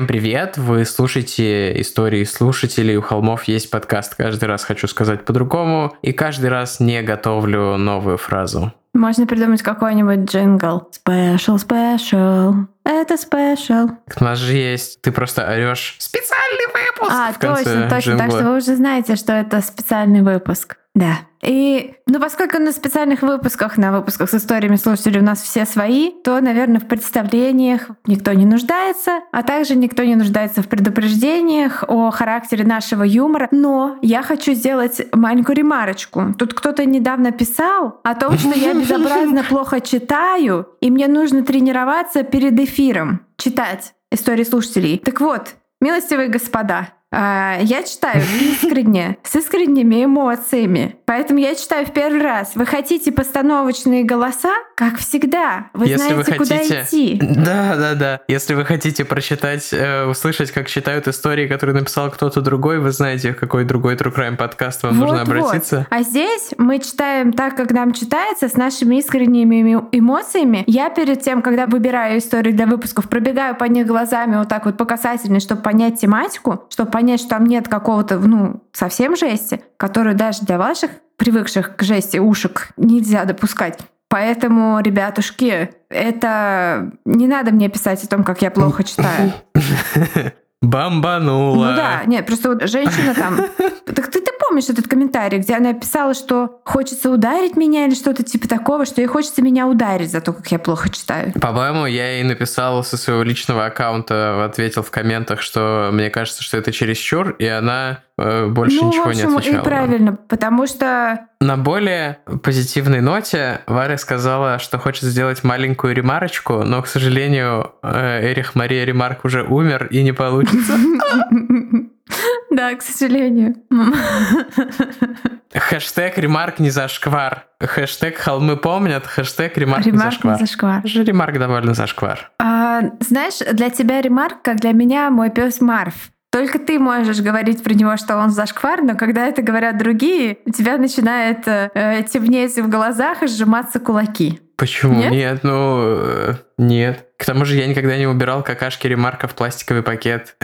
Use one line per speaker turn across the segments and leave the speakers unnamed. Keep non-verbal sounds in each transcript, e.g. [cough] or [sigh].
Всем привет! Вы слушаете истории слушателей. У холмов есть подкаст. Каждый раз хочу сказать по-другому. И каждый раз не готовлю новую фразу.
Можно придумать какой-нибудь джингл. Special, special. Это special.
У нас же есть. Ты просто орешь специальный выпуск.
А, точно, точно.
джингла.
Так что вы уже знаете, что это специальный выпуск. Да. И, ну, поскольку на специальных выпусках, на выпусках с историями слушателей у нас все свои, то, наверное, в представлениях никто не нуждается, а также никто не нуждается в предупреждениях о характере нашего юмора. Но я хочу сделать маленькую ремарочку. Тут кто-то недавно писал о том, что я [laughs] безобразно плохо читаю, и мне нужно тренироваться перед эфиром читать истории слушателей. Так вот, милостивые господа, я читаю искренне, с искренними эмоциями. Поэтому я читаю в первый раз. Вы хотите постановочные голоса? Как всегда. Вы
Если
знаете,
вы хотите...
куда идти.
Да, да, да. Если вы хотите прочитать, э, услышать, как читают истории, которые написал кто-то другой, вы знаете, в какой другой True Crime подкаст вам нужно
Вот-вот.
обратиться.
А здесь мы читаем так, как нам читается, с нашими искренними эмо- эмоциями. Я перед тем, когда выбираю истории для выпусков, пробегаю по них глазами вот так вот по касательной, чтобы понять тематику, чтобы понять, что там нет какого-то, ну, совсем жести, которую даже для ваших привыкших к жести ушек нельзя допускать. Поэтому, ребятушки, это не надо мне писать о том, как я плохо читаю. [laughs]
Бомбанула.
Ну да, нет, просто вот женщина там... Так ты помнишь этот комментарий, где она писала, что хочется ударить меня или что-то типа такого, что ей хочется меня ударить за то, как я плохо читаю.
По-моему, я ей написал со своего личного аккаунта, ответил в комментах, что мне кажется, что это чересчур, и она э, больше
ну,
ничего
в общем,
не отвечала.
и правильно, потому что...
На более позитивной ноте Варя сказала, что хочет сделать маленькую ремарочку, но, к сожалению, э, Эрих Мария Ремарк уже умер и не получится. [laughs] [laughs]
Да, к сожалению. [laughs]
Хэштег Ремарк не зашквар. Хэштег Холмы помнят. Хэштег Ремарк, не
Ремарк
зашквар.
не зашквар.
Же Ремарк довольно зашквар.
А, знаешь, для тебя ремарк, как для меня мой пес Марф. Только ты можешь говорить про него, что он зашквар, но когда это говорят другие, у тебя начинает э, темнеть в глазах и сжиматься кулаки.
Почему?
Нет?
Нет, ну, э, нет. К тому же я никогда не убирал какашки Ремарка в пластиковый пакет.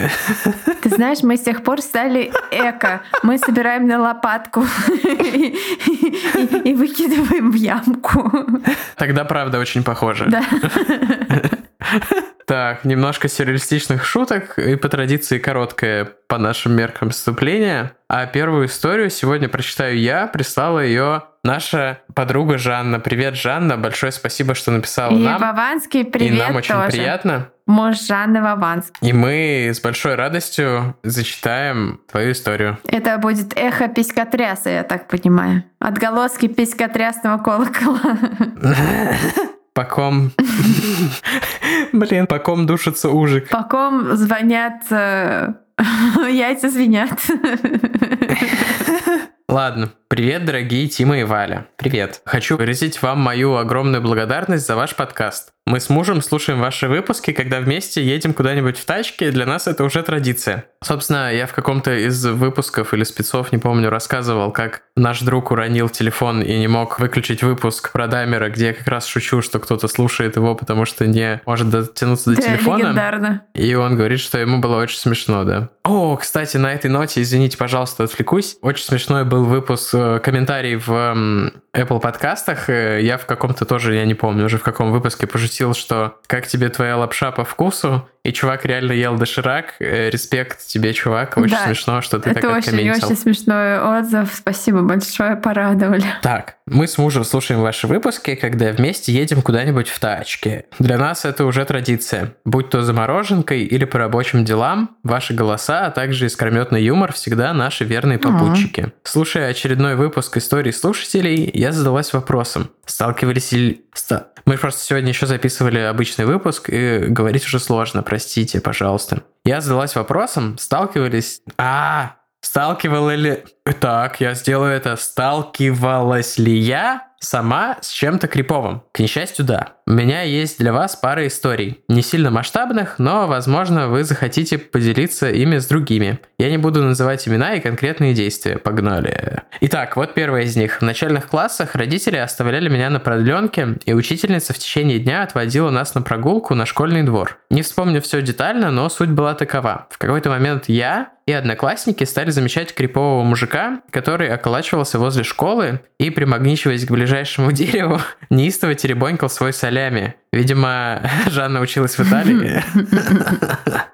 Ты знаешь, мы с тех пор стали эко. Мы собираем на лопатку и и выкидываем в ямку.
Тогда правда очень похоже.
Да.
Так, немножко сюрреалистичных шуток и по традиции короткое по нашим меркам вступление. А первую историю сегодня прочитаю я. Прислала ее наша подруга Жанна. Привет, Жанна. Большое спасибо, что написала
И
нам.
Вованский
и
привет
нам очень
тоже.
приятно.
Муж Жанны Вованский.
И мы с большой радостью зачитаем твою историю.
Это будет эхо писькотряса, я так понимаю. Отголоски писькотрясного колокола.
По ком... Блин, по ком душится ужик.
По ком звонят... э, [laughs] Яйца звенят.
Ладно. Привет, дорогие Тима и Валя. Привет. Хочу выразить вам мою огромную благодарность за ваш подкаст. Мы с мужем слушаем ваши выпуски, когда вместе едем куда-нибудь в тачке, для нас это уже традиция. Собственно, я в каком-то из выпусков или спецов, не помню, рассказывал, как наш друг уронил телефон и не мог выключить выпуск про Даймера, где я как раз шучу, что кто-то слушает его, потому что не может дотянуться до
Да,
телефона.
легендарно.
И он говорит, что ему было очень смешно, да. О, кстати, на этой ноте, извините, пожалуйста, отвлекусь. Очень смешной был выпуск, э, комментарий в Apple подкастах. Я в каком-то тоже, я не помню уже в каком выпуске пошутил, что как тебе твоя лапша по вкусу, и чувак реально ел доширак. Э, Респект тебе, чувак. Очень
Да,
смешно, что ты
Это
так
очень,
откомментил.
очень смешной отзыв. Спасибо большое, порадовали.
Так, мы с мужем слушаем ваши выпуски, когда вместе едем куда-нибудь в тачке. Для нас это уже традиция. Будь то за мороженкой или по рабочим делам, ваши голоса, а также искрометный юмор всегда наши верные попутчики. Слушая очередной выпуск истории слушателей, я задалась вопросом, сталкивались ли... ста- Мы просто сегодня еще записывали обычный выпуск, и говорить уже сложно, простите, пожалуйста. Я задалась вопросом, сталкивались... А, Сталкивала ли... Так, я сделаю это. Сталкивалась ли я Сама с чем-то криповым? К несчастью, да. У меня есть для вас пара историй. Не сильно масштабных, но, возможно, вы захотите поделиться ими с другими. Я не буду называть имена и конкретные действия. Погнали. Итак, вот первая из них. В начальных классах родители оставляли меня на продленке, и учительница в течение дня отводила нас на прогулку на школьный двор. Не вспомню все детально, но суть была такова. В какой-то момент я и одноклассники стали замечать крипового мужика, который околачивался возле школы и, примагничиваясь к ближайшему [laughs] дереву, неистово теребонькал свой солями. Видимо, [laughs] Жанна училась в Италии, [laughs]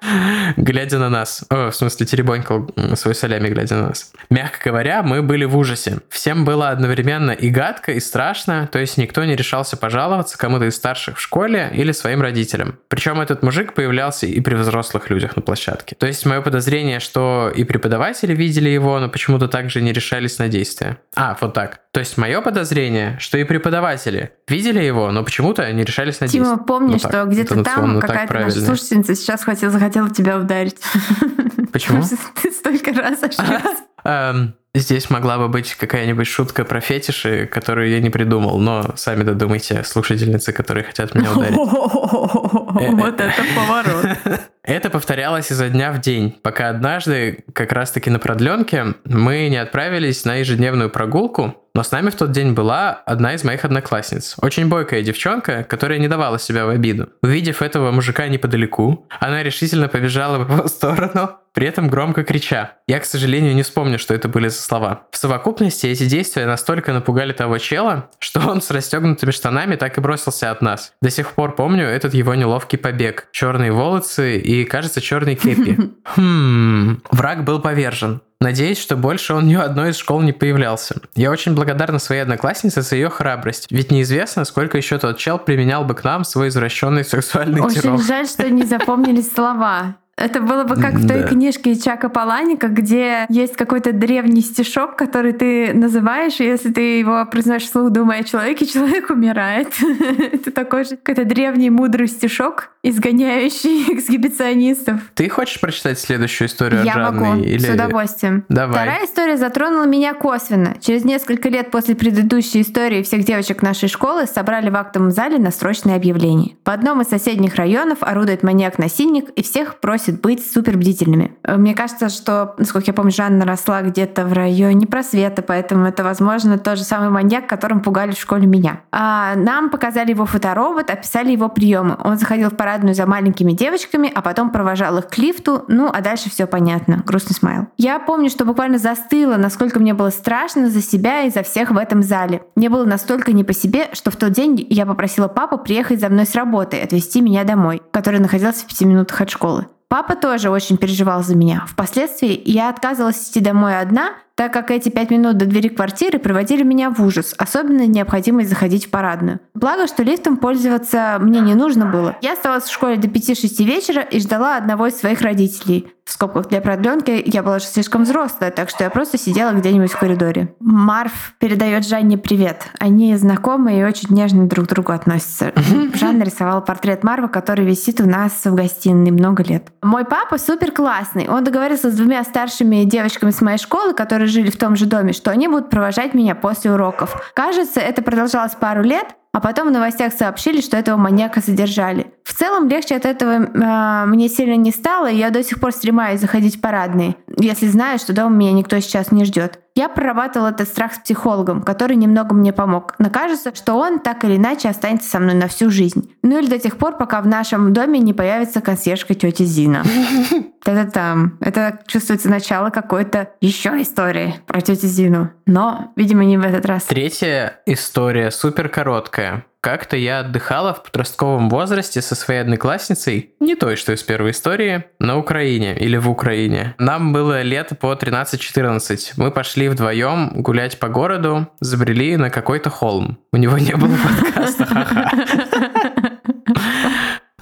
глядя на нас. О, в смысле, теребонькал свой солями, глядя на нас. Мягко говоря, мы были в ужасе. Всем было одновременно и гадко, и страшно, то есть никто не решался пожаловаться кому-то из старших в школе или своим родителям. Причем этот мужик появлялся и при взрослых людях на площадке. То есть мое подозрение, что и преподаватели видели его, но почему-то также не решались на действия. А, вот так. То есть мое подозрение, что и преподаватели видели его, но почему-то не решались на
Тима, помни, ну, что где-то там какая-то наша слушательница сейчас хотела, захотела тебя ударить. [laughs]
Почему?
ты столько раз ошибся.
Эм, здесь могла бы быть какая-нибудь шутка про фетиши, которую я не придумал, но сами додумайте, слушательницы, которые хотят меня ударить. [laughs]
Вот это поворот. [laughs]
Это повторялось изо дня в день, пока однажды, как раз-таки на продленке, мы не отправились на ежедневную прогулку, но с нами в тот день была одна из моих одноклассниц. Очень бойкая девчонка, которая не давала себя в обиду. Увидев этого мужика неподалеку, она решительно побежала в его сторону, при этом громко крича. Я, к сожалению, не вспомню, что это были за слова. В совокупности эти действия настолько напугали того чела, что он с расстегнутыми штанами так и бросился от нас. До сих пор помню этот его неловкий побег. Черные волосы и, кажется, черный кепи. [laughs] Хм, враг был повержен. Надеюсь, что больше он ни в одной из школ не появлялся. Я очень благодарна своей однокласснице за ее храбрость, ведь неизвестно, сколько еще тот чел применял бы к нам свой извращенный сексуальный
Очень
террор.
жаль, что не запомнились слова. Это было бы как в той да. книжке Чака Паланика, где есть какой-то древний стишок, который ты называешь, и если ты его произносишь вслух, думая о человеке, [laughs] человек умирает. [laughs] Это такой же какой-то древний мудрый стишок, изгоняющий [laughs] эксгибиционистов.
Ты хочешь прочитать следующую историю
Я могу, или... с удовольствием.
Давай.
Вторая история затронула меня косвенно. Через несколько лет после предыдущей истории всех девочек нашей школы собрали в актовом зале на срочное объявление. В одном из соседних районов орудует маньяк-насильник и всех просит просит быть супер бдительными. Э, мне кажется, что, насколько я помню, Жанна росла где-то в районе просвета, поэтому это, возможно, тот же самый маньяк, которым пугали в школе меня. А нам показали его фоторобот, описали его приемы. Он заходил в парадную за маленькими девочками, а потом провожал их к лифту, ну а дальше все понятно. Грустный смайл. Я помню, что буквально застыла, насколько мне было страшно за себя и за всех в этом зале. Мне было настолько не по себе, что в тот день я попросила папу приехать за мной с работы, отвезти меня домой, который находился в пяти минутах от школы. Папа тоже очень переживал за меня. Впоследствии я отказывалась идти домой одна, так как эти пять минут до двери квартиры приводили меня в ужас, особенно необходимость заходить в парадную. Благо, что лифтом пользоваться мне не нужно было. Я осталась в школе до 5-6 вечера и ждала одного из своих родителей. В скобках для продленки я была же слишком взрослая, так что я просто сидела где-нибудь в коридоре. Марф передает Жанне привет. Они знакомы и очень нежно друг к другу относятся. Жанна рисовала портрет Марва, который висит у нас в гостиной много лет. Мой папа супер классный. Он договорился с двумя старшими девочками с моей школы, которые которые жили в том же доме, что они будут провожать меня после уроков. Кажется, это продолжалось пару лет, а потом в новостях сообщили, что этого маньяка задержали. В целом легче от этого э, мне сильно не стало, и я до сих пор стремаюсь заходить в парадные, если знаю, что дома меня никто сейчас не ждет. Я прорабатывала этот страх с психологом, который немного мне помог. Но кажется, что он так или иначе останется со мной на всю жизнь. Ну или до тех пор, пока в нашем доме не появится консьержка тети Зина. [laughs] Это там. Это чувствуется начало какой-то еще истории про тетю Зину. Но, видимо, не в этот раз.
Третья история супер короткая. Как-то я отдыхала в подростковом возрасте со своей одноклассницей, не той, что из первой истории, на Украине или в Украине. Нам было лет по 13-14. Мы пошли вдвоем гулять по городу, забрели на какой-то холм. У него не было [laughs] подкаста.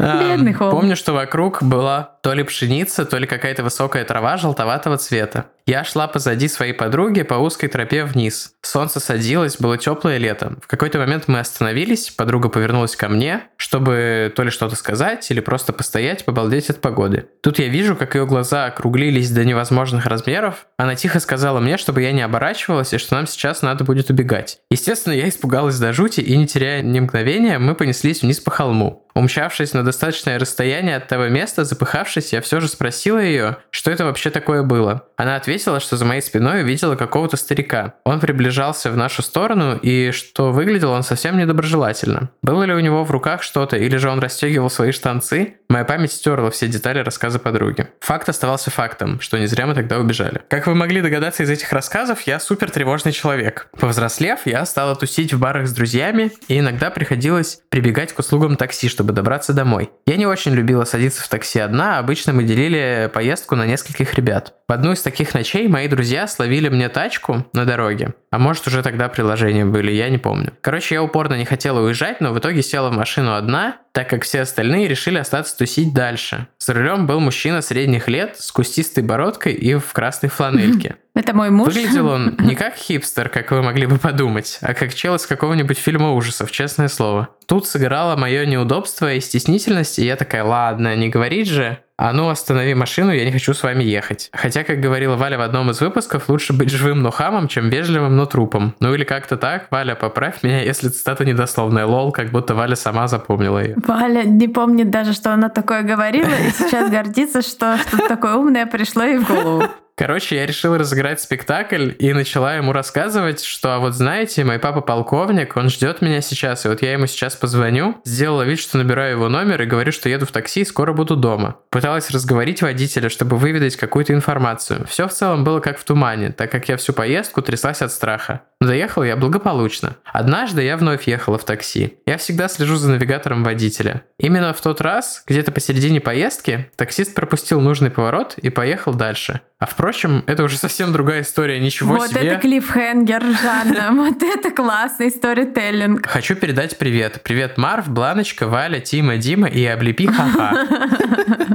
Бедный холм.
Помню, что вокруг была то ли пшеница, то ли какая-то высокая трава желтоватого цвета. Я шла позади своей подруги по узкой тропе вниз. Солнце садилось, было теплое лето. В какой-то момент мы остановились, подруга повернулась ко мне, чтобы то ли что-то сказать, или просто постоять, побалдеть от погоды. Тут я вижу, как ее глаза округлились до невозможных размеров. Она тихо сказала мне, чтобы я не оборачивалась, и что нам сейчас надо будет убегать. Естественно, я испугалась до жути, и не теряя ни мгновения, мы понеслись вниз по холму. Умчавшись на достаточное расстояние от того места, запыхавшись, я все же спросила ее, что это вообще такое было. Она ответила, что за моей спиной увидела какого-то старика. Он приближался в нашу сторону, и что выглядел он совсем недоброжелательно. Было ли у него в руках что-то, или же он расстегивал свои штанцы? Моя память стерла все детали рассказа подруги. Факт оставался фактом, что не зря мы тогда убежали. Как вы могли догадаться из этих рассказов, я супер тревожный человек. Повзрослев, я стала тусить в барах с друзьями, и иногда приходилось прибегать к услугам такси, чтобы чтобы добраться домой. Я не очень любила садиться в такси одна, обычно мы делили поездку на нескольких ребят. В одну из таких ночей мои друзья словили мне тачку на дороге. А может уже тогда приложения были, я не помню. Короче, я упорно не хотела уезжать, но в итоге села в машину одна, так как все остальные решили остаться тусить дальше. За рулем был мужчина средних лет с кустистой бородкой и в красной фланельке.
Это мой муж.
Выглядел он [laughs] не как хипстер, как вы могли бы подумать, а как чел из какого-нибудь фильма ужасов, честное слово. Тут сыграло мое неудобство и стеснительность, и я такая, ладно, не говорить же. А ну, останови машину, я не хочу с вами ехать. Хотя, как говорила Валя в одном из выпусков, лучше быть живым, но хамом, чем вежливым, но трупом. Ну или как-то так. Валя, поправь меня, если цитата недословная. Лол, как будто Валя сама запомнила ее.
Валя не помнит даже, что она такое говорила, и сейчас гордится, что что-то такое умное пришло ей в голову.
Короче, я решил разыграть спектакль и начала ему рассказывать, что, а вот знаете, мой папа полковник, он ждет меня сейчас, и вот я ему сейчас позвоню, сделала вид, что набираю его номер и говорю, что еду в такси и скоро буду дома. Пыталась разговорить водителя, чтобы выведать какую-то информацию. Все в целом было как в тумане, так как я всю поездку тряслась от страха. Но доехал я благополучно. Однажды я вновь ехала в такси. Я всегда слежу за навигатором водителя. Именно в тот раз, где-то посередине поездки, таксист пропустил нужный поворот и поехал дальше. А впрочем, это уже совсем другая история, ничего
вот
себе.
Вот это клиффхенгер, Жанна, [laughs] вот это классный сторителлинг.
Хочу передать привет. Привет, Марв, Бланочка, Валя, Тима, Дима и Облепи Ха-Ха.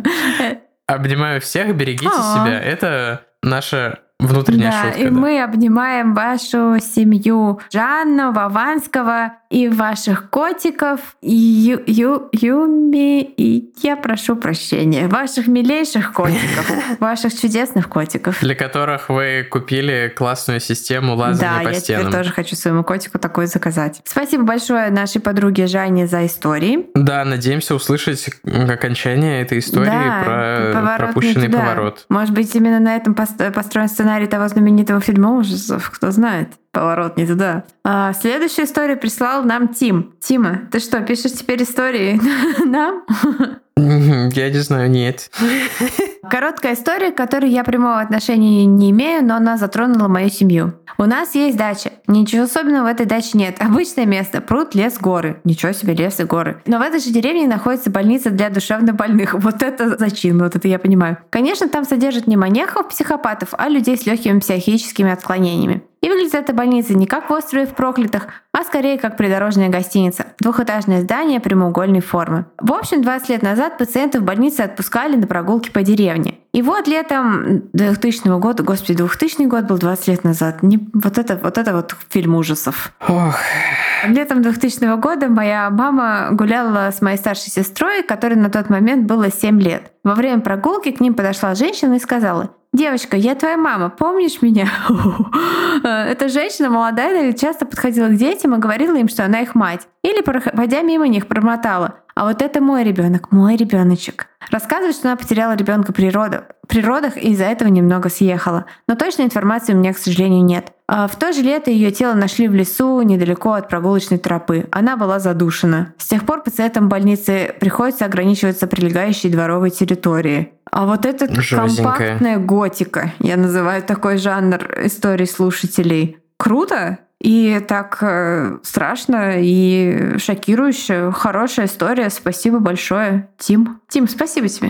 [laughs] Обнимаю всех, берегите себя. Это наша внутренняя
да,
шутка.
И да. мы обнимаем вашу семью Жанну, Вованского и ваших котиков, и Ю, Ю, Юми, и я прошу прощения, ваших милейших котиков, [laughs] ваших чудесных котиков.
Для которых вы купили классную систему лазания
по
стенам.
Да, я теперь тоже хочу своему котику такой заказать. Спасибо большое нашей подруге Жанне за истории.
Да, надеемся услышать окончание этой истории да, про пропущенный поворот.
Может быть, именно на этом построен сценарий того знаменитого фильма ужасов, кто знает поворот не туда. А, следующую историю прислал нам Тим. Тима, ты что, пишешь теперь истории [laughs] нам?
Я не знаю, нет. [laughs]
Короткая история, к которой я прямого отношения не имею, но она затронула мою семью. У нас есть дача. Ничего особенного в этой даче нет. Обычное место. Пруд, лес, горы. Ничего себе, лес и горы. Но в этой же деревне находится больница для душевнобольных. [laughs] Вот это зачин, вот это я понимаю. Конечно, там содержат не маньяков, психопатов, а людей с легкими психическими отклонениями. И выглядит эта больница не как в острове в проклятых, а скорее как придорожная гостиница. Двухэтажное здание прямоугольной формы. В общем, 20 лет назад пациентов в больнице отпускали на прогулки по деревне. И вот летом 2000 года, господи, 2000 год был 20 лет назад. Не, вот, это, вот это вот фильм ужасов.
Ох.
Летом 2000 года моя мама гуляла с моей старшей сестрой, которой на тот момент было 7 лет. Во время прогулки к ним подошла женщина и сказала, Девочка, я твоя мама, помнишь меня? [laughs] Эта женщина молодая часто подходила к детям и говорила им, что она их мать. Или, проходя мимо них, промотала. А вот это мой ребенок, мой ребеночек. Рассказывает, что она потеряла ребенка при родах, при родах и из-за этого немного съехала. Но точной информации у меня, к сожалению, нет. А в то же лето ее тело нашли в лесу недалеко от прогулочной тропы. Она была задушена. С тех пор пациентам больницы приходится ограничиваться прилегающей дворовой территорией. А вот это компактная готика, я называю такой жанр истории слушателей. Круто? И так э, страшно и шокирующе. Хорошая история. Спасибо большое, Тим. Тим, спасибо тебе.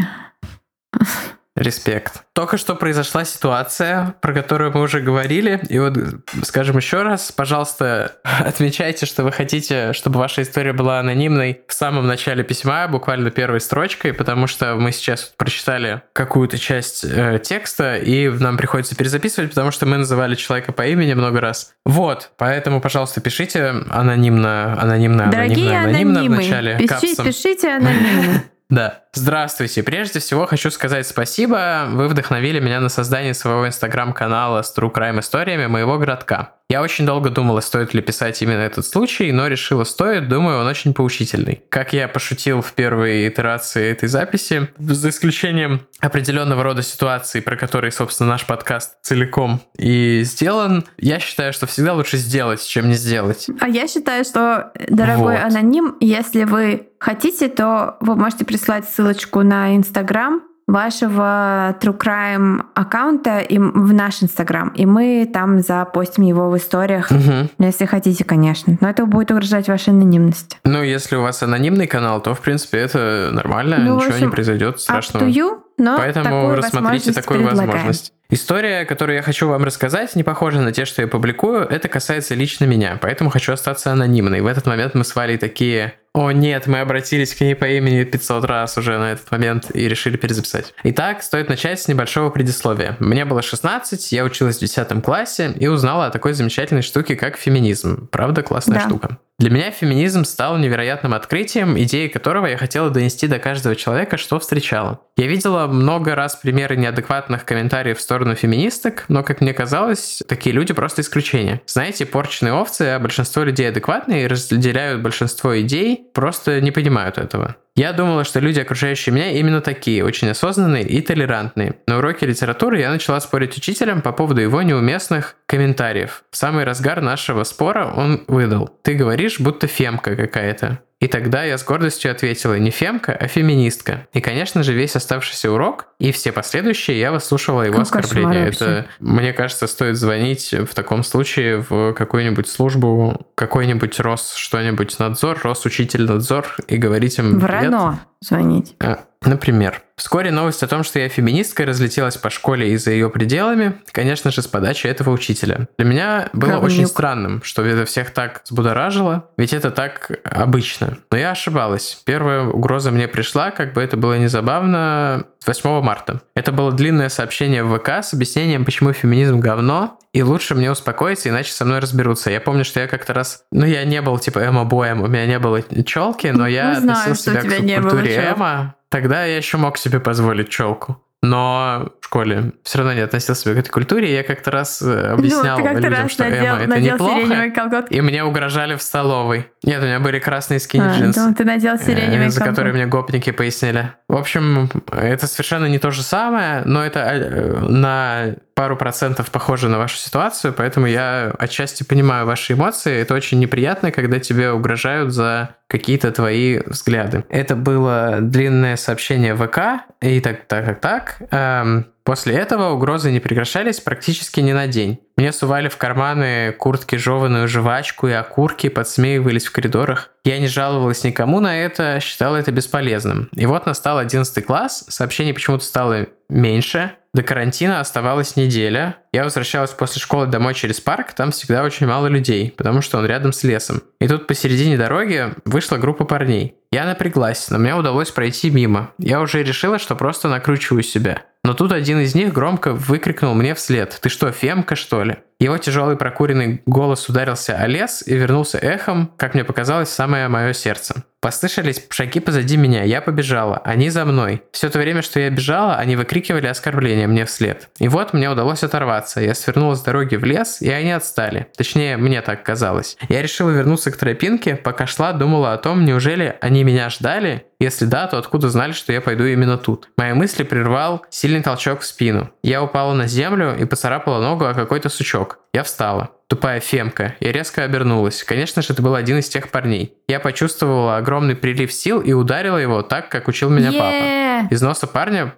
Респект. Только что произошла ситуация, про которую мы уже говорили. И вот, скажем еще раз, пожалуйста, [laughs] отмечайте, что вы хотите, чтобы ваша история была анонимной в самом начале письма, буквально первой строчкой, потому что мы сейчас прочитали какую-то часть э, текста, и нам приходится перезаписывать, потому что мы называли человека по имени много раз. Вот, поэтому, пожалуйста, пишите анонимно, анонимно,
Дорогие
анонимно,
анонимы,
в начале
пишите,
капсом.
пишите анонимно. [laughs]
Да. Здравствуйте. Прежде всего хочу сказать спасибо. Вы вдохновили меня на создание своего инстаграм-канала с True Crime историями моего городка. Я очень долго думала, стоит ли писать именно этот случай, но решила стоит, думаю, он очень поучительный. Как я пошутил в первой итерации этой записи, за исключением определенного рода ситуаций, про которые, собственно, наш подкаст целиком и сделан, я считаю, что всегда лучше сделать, чем не сделать.
А я считаю, что, дорогой
Вот.
аноним, если вы хотите, то вы можете прислать ссылочку на Инстаграм вашего True Crime аккаунта и в наш Инстаграм, и мы там запостим его в историях. Ну, если хотите, конечно. Но это будет угрожать вашей анонимности.
Ну, если у вас анонимный канал, то, в принципе, это нормально,
Ну,
ничего
общем,
не произойдет страшного.
Up to you, но
Поэтому рассмотрите такую возможность. История, которую я хочу вам рассказать, не похожа на те, что я публикую. Это касается лично меня, поэтому хочу остаться анонимной. В этот момент мы с Валей такие... О нет, мы обратились к ней по имени 500 раз уже на этот момент и решили перезаписать. Итак, стоит начать с небольшого предисловия. Мне было 16, я училась в 10 классе и узнала о такой замечательной штуке, как феминизм. Правда, классная
Да.
штука. Для меня феминизм стал невероятным открытием, идеей которого я хотела донести до каждого человека, что встречала. Я видела много раз примеры неадекватных комментариев в сторону феминисток, но, как мне казалось, такие люди просто исключение. Знаете, порченные овцы, а большинство людей адекватные и разделяют большинство идей, просто не понимают этого. Я думала, что люди, окружающие меня, именно такие, очень осознанные и толерантные. На уроке литературы я начала спорить с учителем по поводу его неуместных комментариев. В самый разгар нашего спора он выдал. Ты говоришь, будто фемка какая-то. И тогда я с гордостью ответила не фемка, а феминистка. И, конечно же, весь оставшийся урок и все последующие я выслушивала его
Какой
оскорбления. Это, мне кажется, стоит звонить в таком случае в какую-нибудь службу, какой-нибудь Рос что-нибудь надзор, Росучитель надзор и говорить им
В
«Привет».
РАНО звонить.
А, Например, вскоре новость о том, что я феминистка, разлетелась по школе и за ее пределами, конечно же, с подачи этого учителя. Для меня было
Говнюк.
очень странным, что это всех так взбудоражило, ведь это так обычно. Но я ошибалась. Первая угроза мне пришла, как бы это было незабавно, 8 марта. Это было длинное сообщение в ВК с объяснением, почему феминизм говно, и лучше мне успокоиться, иначе со мной разберутся. Я помню, что я как-то раз... Ну, я не был, типа, эмо-боем, у меня не было челки, но я
Мы знаем,
относил
что
себя к субкультуре эмо. Тогда я еще мог себе позволить челку. Но в школе все равно не относил себя к этой культуре. Я как-то раз э, объяснял
ну, как-то
людям,
раз
что
надел,
эмо это
надел
неплохо.
колготки.
И мне угрожали в столовой. Нет, у меня были красные
А,
скини-джинсы.
думала, ты надел
э,
сиреневые
за которые мне гопники пояснили. В общем, это совершенно не то же самое, но это э, на пару процентов похоже на вашу ситуацию, поэтому я отчасти понимаю ваши эмоции. Это очень неприятно, когда тебе угрожают за какие-то твои взгляды. Это было длинное сообщение ВК, и так, так, так, так. Эм, После этого угрозы не прекращались практически ни на день. Мне сували в карманы куртки жеванную жвачку и окурки, подсмеивались в коридорах. Я не жаловалась никому на это, считала это бесполезным. И вот настал 11 класс, сообщений почему-то стало меньше. До карантина оставалась неделя. Я возвращалась после школы домой через парк, там всегда очень мало людей, потому что он рядом с лесом. И тут посередине дороги вышла группа парней. Я напряглась, но мне удалось пройти мимо. Я уже решила, что просто накручиваю себя. Но тут один из них громко выкрикнул мне вслед. «Ты что, фемка, что ли?» Его тяжелый прокуренный голос ударился о лес и вернулся эхом, как мне показалось, в самое мое сердце. Послышались шаги позади меня, я побежала, они за мной. Все то время, что я бежала, они выкрикивали оскорбления мне вслед. И вот мне удалось оторваться, я свернула с дороги в лес, и они отстали. Точнее, мне так казалось. Я решила вернуться к тропинке, пока шла, думала о том, неужели они меня ждали? Если да, то откуда знали, что я пойду именно тут? Мои мысли прервал сильный толчок в спину. Я упала на землю и поцарапала ногу о какой-то сучок. Я встала. Тупая фемка. Я резко обернулась. Конечно же, это был один из тех парней. Я почувствовала огромный прилив сил и ударила его так, как учил меня папа.
Е-е-е!
Из носа парня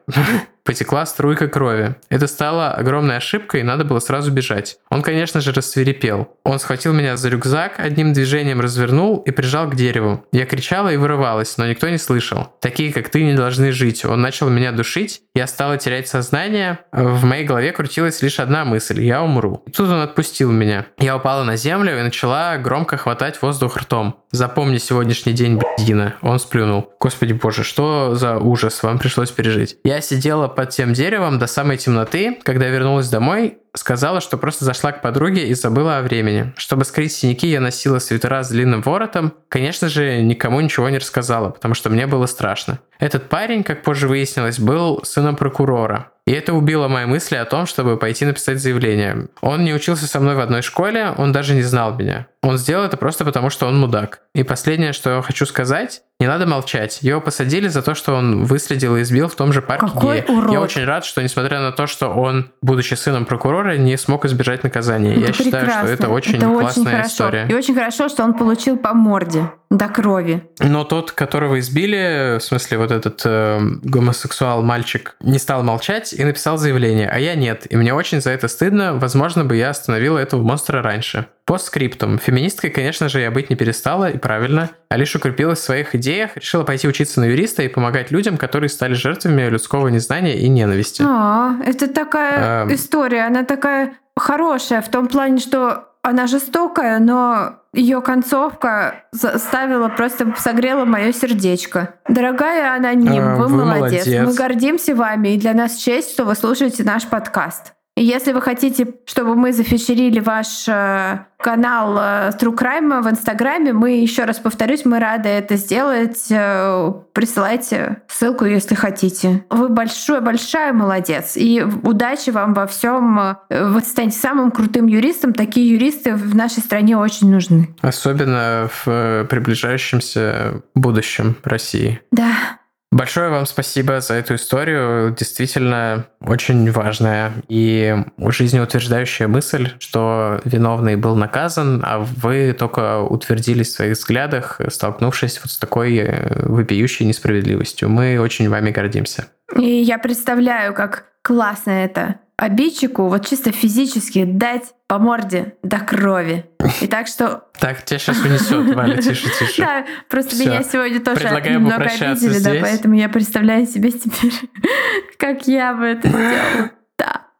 потекла струйка крови. Это стало огромной ошибкой, и надо было сразу бежать. Он, конечно же, рассверепел. Он схватил меня за рюкзак, одним движением развернул и прижал к дереву. Я кричала и вырывалась, но никто не слышал. Такие, как ты, не должны жить. Он начал меня душить, я стала терять сознание. В моей голове крутилась лишь одна мысль – я умру. И тут он отпустил меня. Я упала на землю и начала громко хватать воздух ртом. Запомни сегодняшний день, блядина. Он сплюнул. Господи боже, что за ужас вам пришлось пережить. Я сидела под тем деревом до самой темноты. Когда вернулась домой, сказала, что просто зашла к подруге и забыла о времени. Чтобы скрыть синяки, я носила свитера с длинным воротом. Конечно же, никому ничего не рассказала, потому что мне было страшно. Этот парень, как позже выяснилось, был сыном прокурора. И это убило мои мысли о том, чтобы пойти написать заявление. Он не учился со мной в одной школе, он даже не знал меня. Он сделал это просто потому, что он мудак. И последнее, что я хочу сказать, не надо молчать. Его посадили за то, что он выследил и избил в том же парке
Какой
гея.
урод.
Я очень рад, что несмотря на то, что он, будучи сыном прокурора, не смог избежать наказания.
Это
я считаю,
прекрасно.
что это очень
Это
классная
хорошо.
история.
И очень хорошо, что он получил по морде до крови.
Но тот, которого избили, в смысле вот этот э, гомосексуал мальчик, не стал молчать и написал заявление, а я нет. И мне очень за это стыдно. Возможно бы я остановила этого монстра раньше. По скриптум. Феминисткой, конечно же, я быть не перестала, и правильно. А лишь укрепилась в своих идеях, решила пойти учиться на юриста и помогать людям, которые стали жертвами людского незнания и ненависти.
А, это такая
Эм.
история, она такая хорошая в том плане, что она жестокая, но ее концовка заставила, просто согрела мое сердечко. Дорогая аноним,
А,
вы,
вы
молодец.
молодец.
Мы гордимся вами, и для нас честь, что вы слушаете наш подкаст. И если вы хотите, чтобы мы зафичерили ваш э, канал э, True Crime в Инстаграме, мы, еще раз повторюсь, мы рады это сделать. Э, Присылайте ссылку, если хотите. Вы большой-большая молодец. И удачи вам во всем. Вы станете самым крутым юристом. Такие юристы в нашей стране очень нужны.
Особенно в приближающемся будущем России.
Да.
Большое вам спасибо за эту историю. Действительно очень важная и жизнеутверждающая мысль, что виновный был наказан, а вы только утвердились в своих взглядах, столкнувшись вот с такой э, вопиющей несправедливостью. Мы очень вами гордимся.
И я представляю, как классно это обидчику вот чисто физически дать по морде до крови. И так что [laughs]
Так, тебя сейчас унесет, Валя, тише, [laughs] тише.
Да, просто меня сегодня тоже немного
попрощаться
обидели, да, поэтому я представляю себе теперь, [laughs] как я бы это сделала.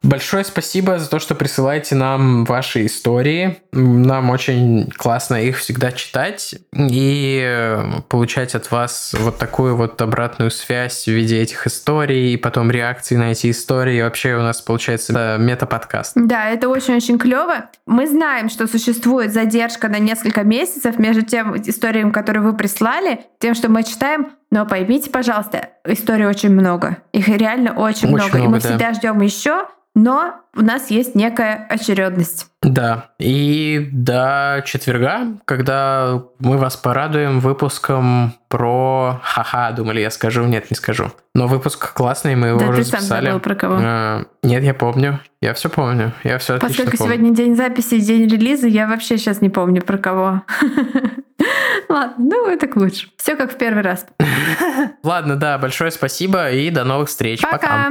Большое спасибо за то, что присылаете нам ваши истории. Нам очень классно их всегда читать и э, получать от вас вот такую вот обратную связь в виде этих историй, и потом реакции на эти истории. И вообще у нас получается мета-подкаст.
Да, это очень-очень клево. Мы знаем, что существует задержка на несколько месяцев между тем историями, которые вы прислали, тем, что мы читаем. Но поймите, пожалуйста, историй очень много. Их реально очень,
Очень
много. И
много,
мы
да.
всегда ждем еще, но у нас есть некая очередность.
Да, и до четверга, когда мы вас порадуем выпуском про... Ха-ха, думали, я скажу. Нет, не скажу. Но выпуск классный, мы его
Да,
уже
ты сам забыл про кого.
А, Нет, я помню. Я все помню. Я все отлично
Поскольку
помню.
сегодня день записи и день релиза, я вообще сейчас не помню про кого. [laughs] Ладно, ну это к лучшему. Все как в первый раз. [laughs]
Ладно, да, большое спасибо и до новых встреч. Пока.
Пока!